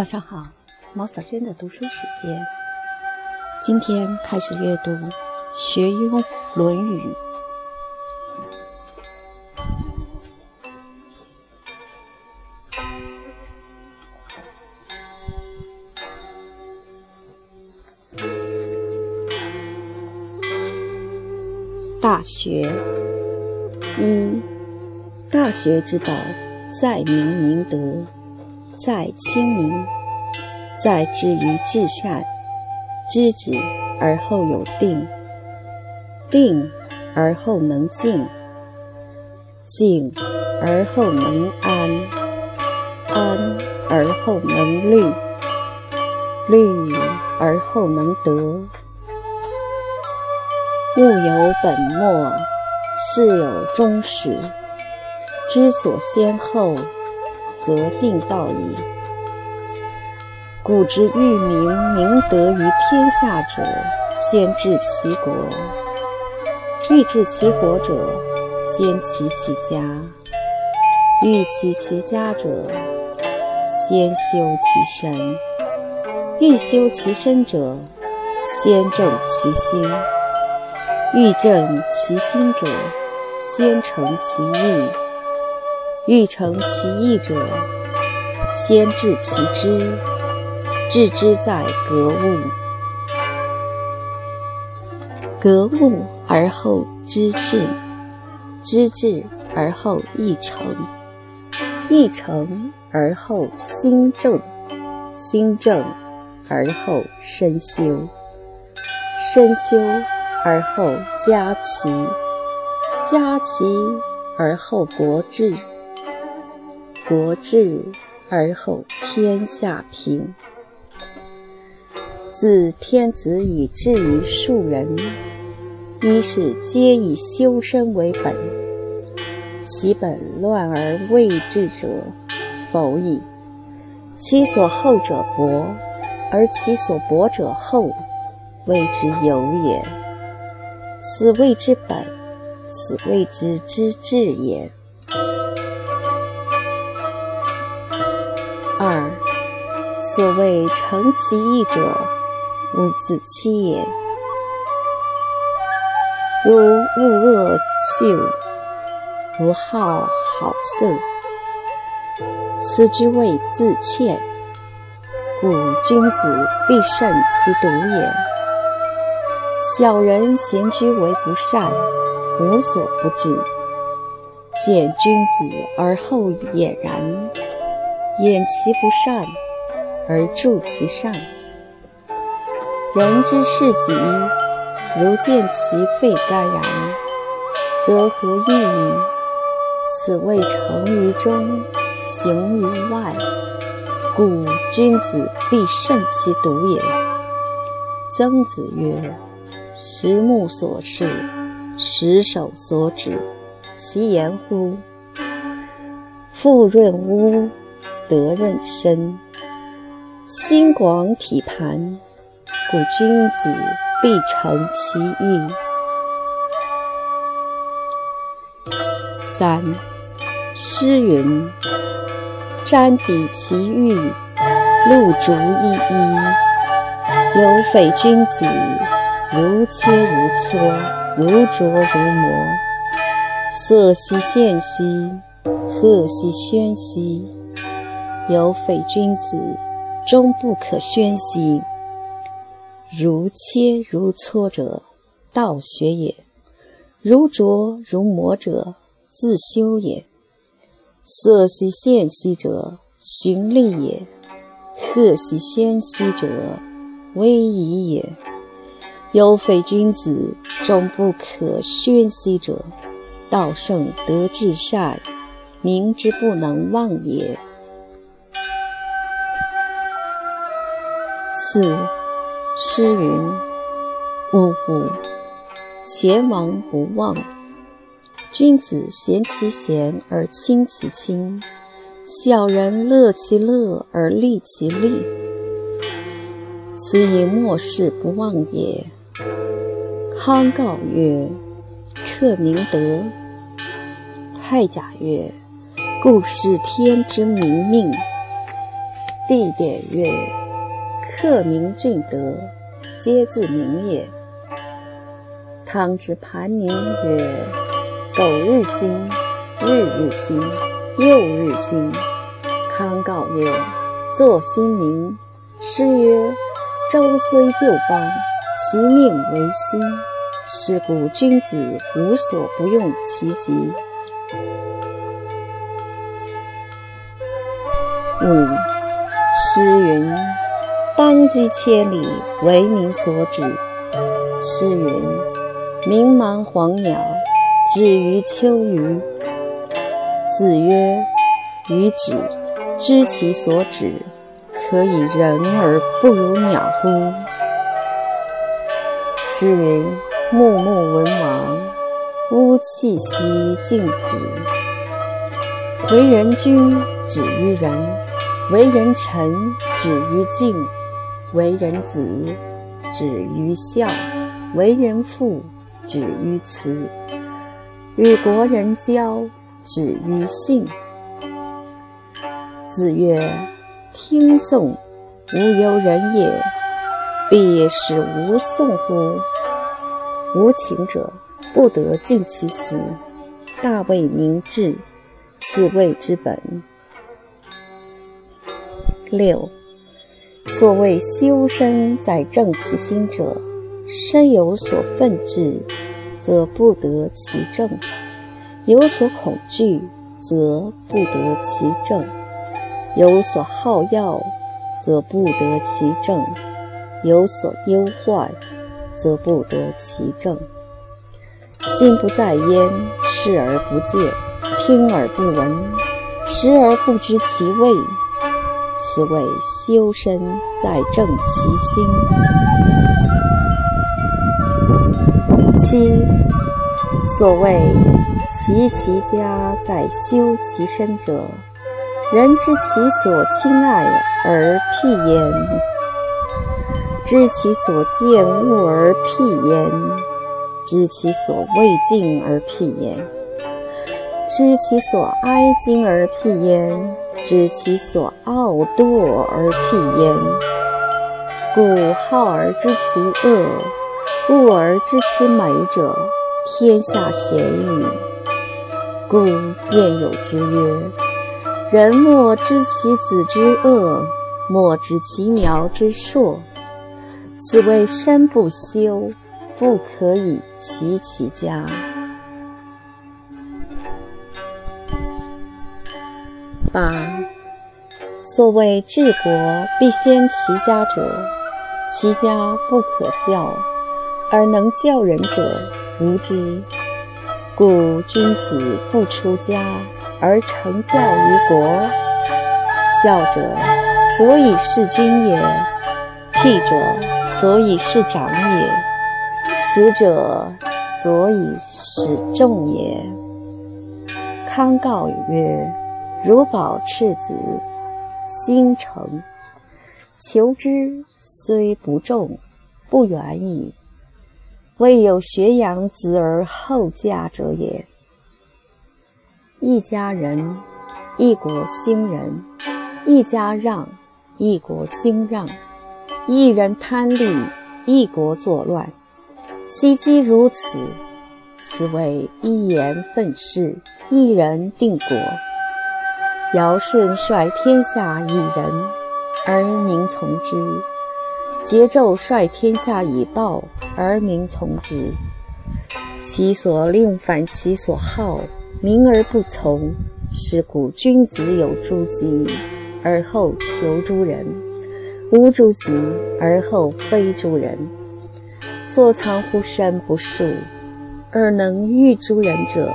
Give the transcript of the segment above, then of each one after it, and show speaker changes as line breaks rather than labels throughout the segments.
早上好，毛小娟的读书时间。今天开始阅读《学庸论语》。大学一，大学之道，在明明德。在亲民，在止于至善，知止而后有定，定而后能静，静而后能安，安而后能虑，虑而后能得。物有本末，事有终始，知所先后。则近道矣。古之欲明明德于天下者，先治其国；欲治其国者，先齐其家；欲齐其家者，先修其身；欲修其身者，先正其心；欲正其心者，先诚其意。欲成其意者，先治其知。治之在格物，格物而后知至，知至而后意诚，意诚而后心正，心正而后身修，身修而后家齐，家齐而后国治。国治而后天下平。自天子以至于庶人，一是皆以修身为本。其本乱而未治者，否矣。其所厚者薄，而其所薄者厚，谓之有也。此谓之本，此谓之之治也。所谓诚其意者，无自欺也。如恶恶秀，如好好色，此之谓自怯。故君子必慎其独也。小人贤居为不善，无所不至。见君子而后俨然。掩其不善，而助其善。人之视己，如见其肺肝然，则何欲矣？此谓成于中，行于外。故君子必慎其独也。曾子曰：“十目所视，十手所指，其言乎？”富润屋。德润身，心广体盘，故君子必诚其意。三，诗云：“瞻彼其玉，露竹依依。有匪君子，如切如磋，如琢如磨。色兮宪兮，赫兮喧兮。”有匪君子，终不可宣兮。如切如磋者，道学也；如琢如磨者，自修也。色兮宪兮者，循吏也；赫兮喧兮者，威仪也。有匪君子，终不可宣兮者，道圣德至善，明之不能忘也。四，诗云：“呜呼！前王不忘。君子贤其贤而亲其亲，小人乐其乐而利其利。此以末世不忘也。”康诰曰：“克明德。”太甲曰：“故视天之明命。”地点曰：克明俊德，皆自明也。汤之盘宁曰：苟日新，日日新，又日新。康告曰：作新名。诗曰：周虽旧邦，其命维新。是故君子无所不用其极。五诗云：“当击千里，为民所指。”诗云：“明茫黄鸟，止于秋鱼。”子曰：“予止，知其所止，可以人而不如鸟乎？”诗云：“穆穆文王，乌气息静止。”为人君，止于仁。为人臣，止于敬；为人子，止于孝；为人父，止于慈；与国人交，止于信。子曰：“听讼，无由人也；必使无讼乎？无情者，不得尽其辞。大为明志，此谓之本。”六，所谓修身在正其心者，身有所愤志，则不得其正；有所恐惧，则不得其正；有所好要，则不得其正；有所忧患，则不得其正。心不在焉，视而不见，听而不闻，食而不知其味。此谓修身在正其心。七，所谓齐其家在修其身者，人知其所亲爱而辟焉，知其所见恶而辟焉，知其所未敬而辟焉，知其所哀矜而辟焉。知其所傲惰而辟焉，故好而知其恶，恶而知其美者，天下鲜矣。故谚有之曰：“人莫知其子之恶，莫知其苗之硕。”此谓身不修，不可以齐其家。八，所谓治国必先齐家者，齐家不可教，而能教人者无之。故君子不出家而成教于国。孝者，所以事君也；悌者，所以事长也；慈者，所以使众也。康告曰。如保赤子，心诚，求之虽不重，不远矣。未有学养子而后嫁者也。一家人，一国兴仁；一家让，一国兴让；一人贪利，一国作乱。其机如此，此谓一言愤世，一人定国。尧舜率天下以仁，而民从之；桀纣率天下以暴，而民从之。其所令反其所好，民而不从。是故君子有诸己，而后求诸人；无诸己，而后非诸人。所藏乎身不恕，而能御诸人者，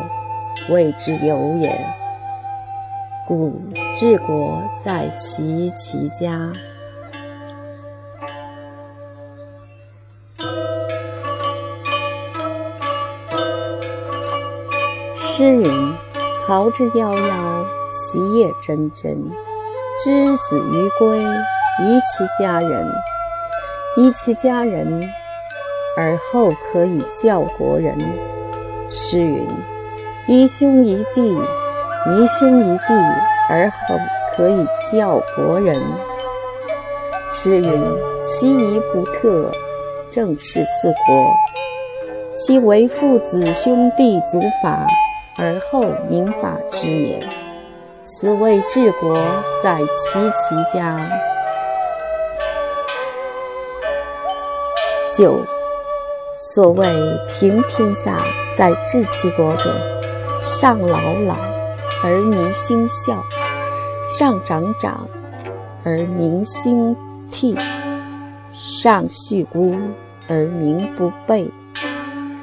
谓之有也。故治国在齐其家。诗云：“桃之夭夭，其叶蓁蓁。之子于归，宜其家人。宜其家人，而后可以教国人。”诗云：“宜兄宜弟。”宜兄宜弟，而后可以教国人。诗云：“其仪不特，正是四国。其为父子兄弟祖法，而后民法之也。此谓治国在齐其家。”九，所谓平天下在治其国者，上老老而民心孝，上长长而民心悌，上恤孤而民不悖。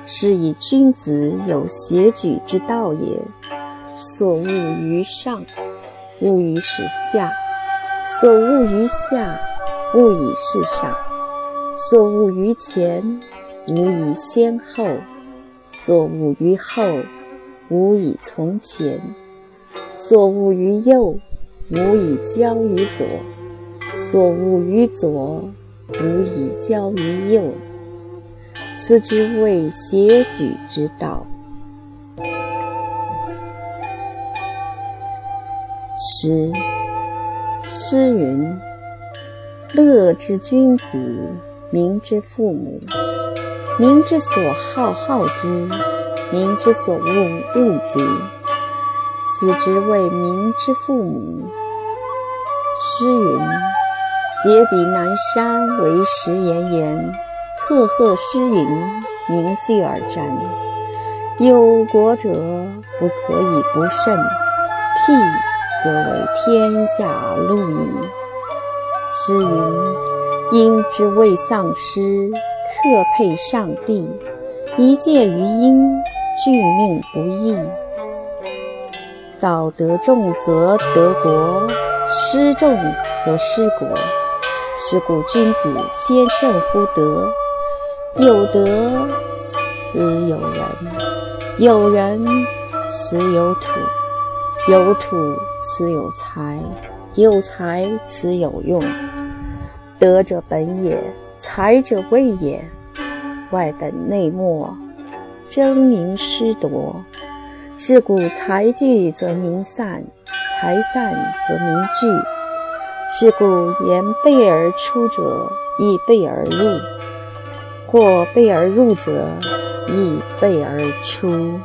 是以君子有协举之道也。所恶于上，恶以使下；所恶于下，恶以事上。所恶于前，无以先后；所恶于后，无以从前；所恶于右，无以交于左；所恶于左，无以交于右。此之谓邪举之道。诗，诗云：“乐之君子。”民之父母，民之所好好之，民之所恶恶之，子之谓民之父母。诗云：“结彼南山，为石岩岩；赫赫诗云，名聚而瞻。有国者，不可以不慎。辟，则为天下路矣。”诗云。因之未丧失，克配上帝，一介于阴，君命不易。道德重则得国，失重则失国。是故君子先胜乎德。有德此有人，有人此有土，有土此有财，有财此有用。德者本也，才者位也。外本内末，争名失夺。是故财聚则民散，财散则民聚。是故言备而出者，亦备而入；或备而入者，亦备而出。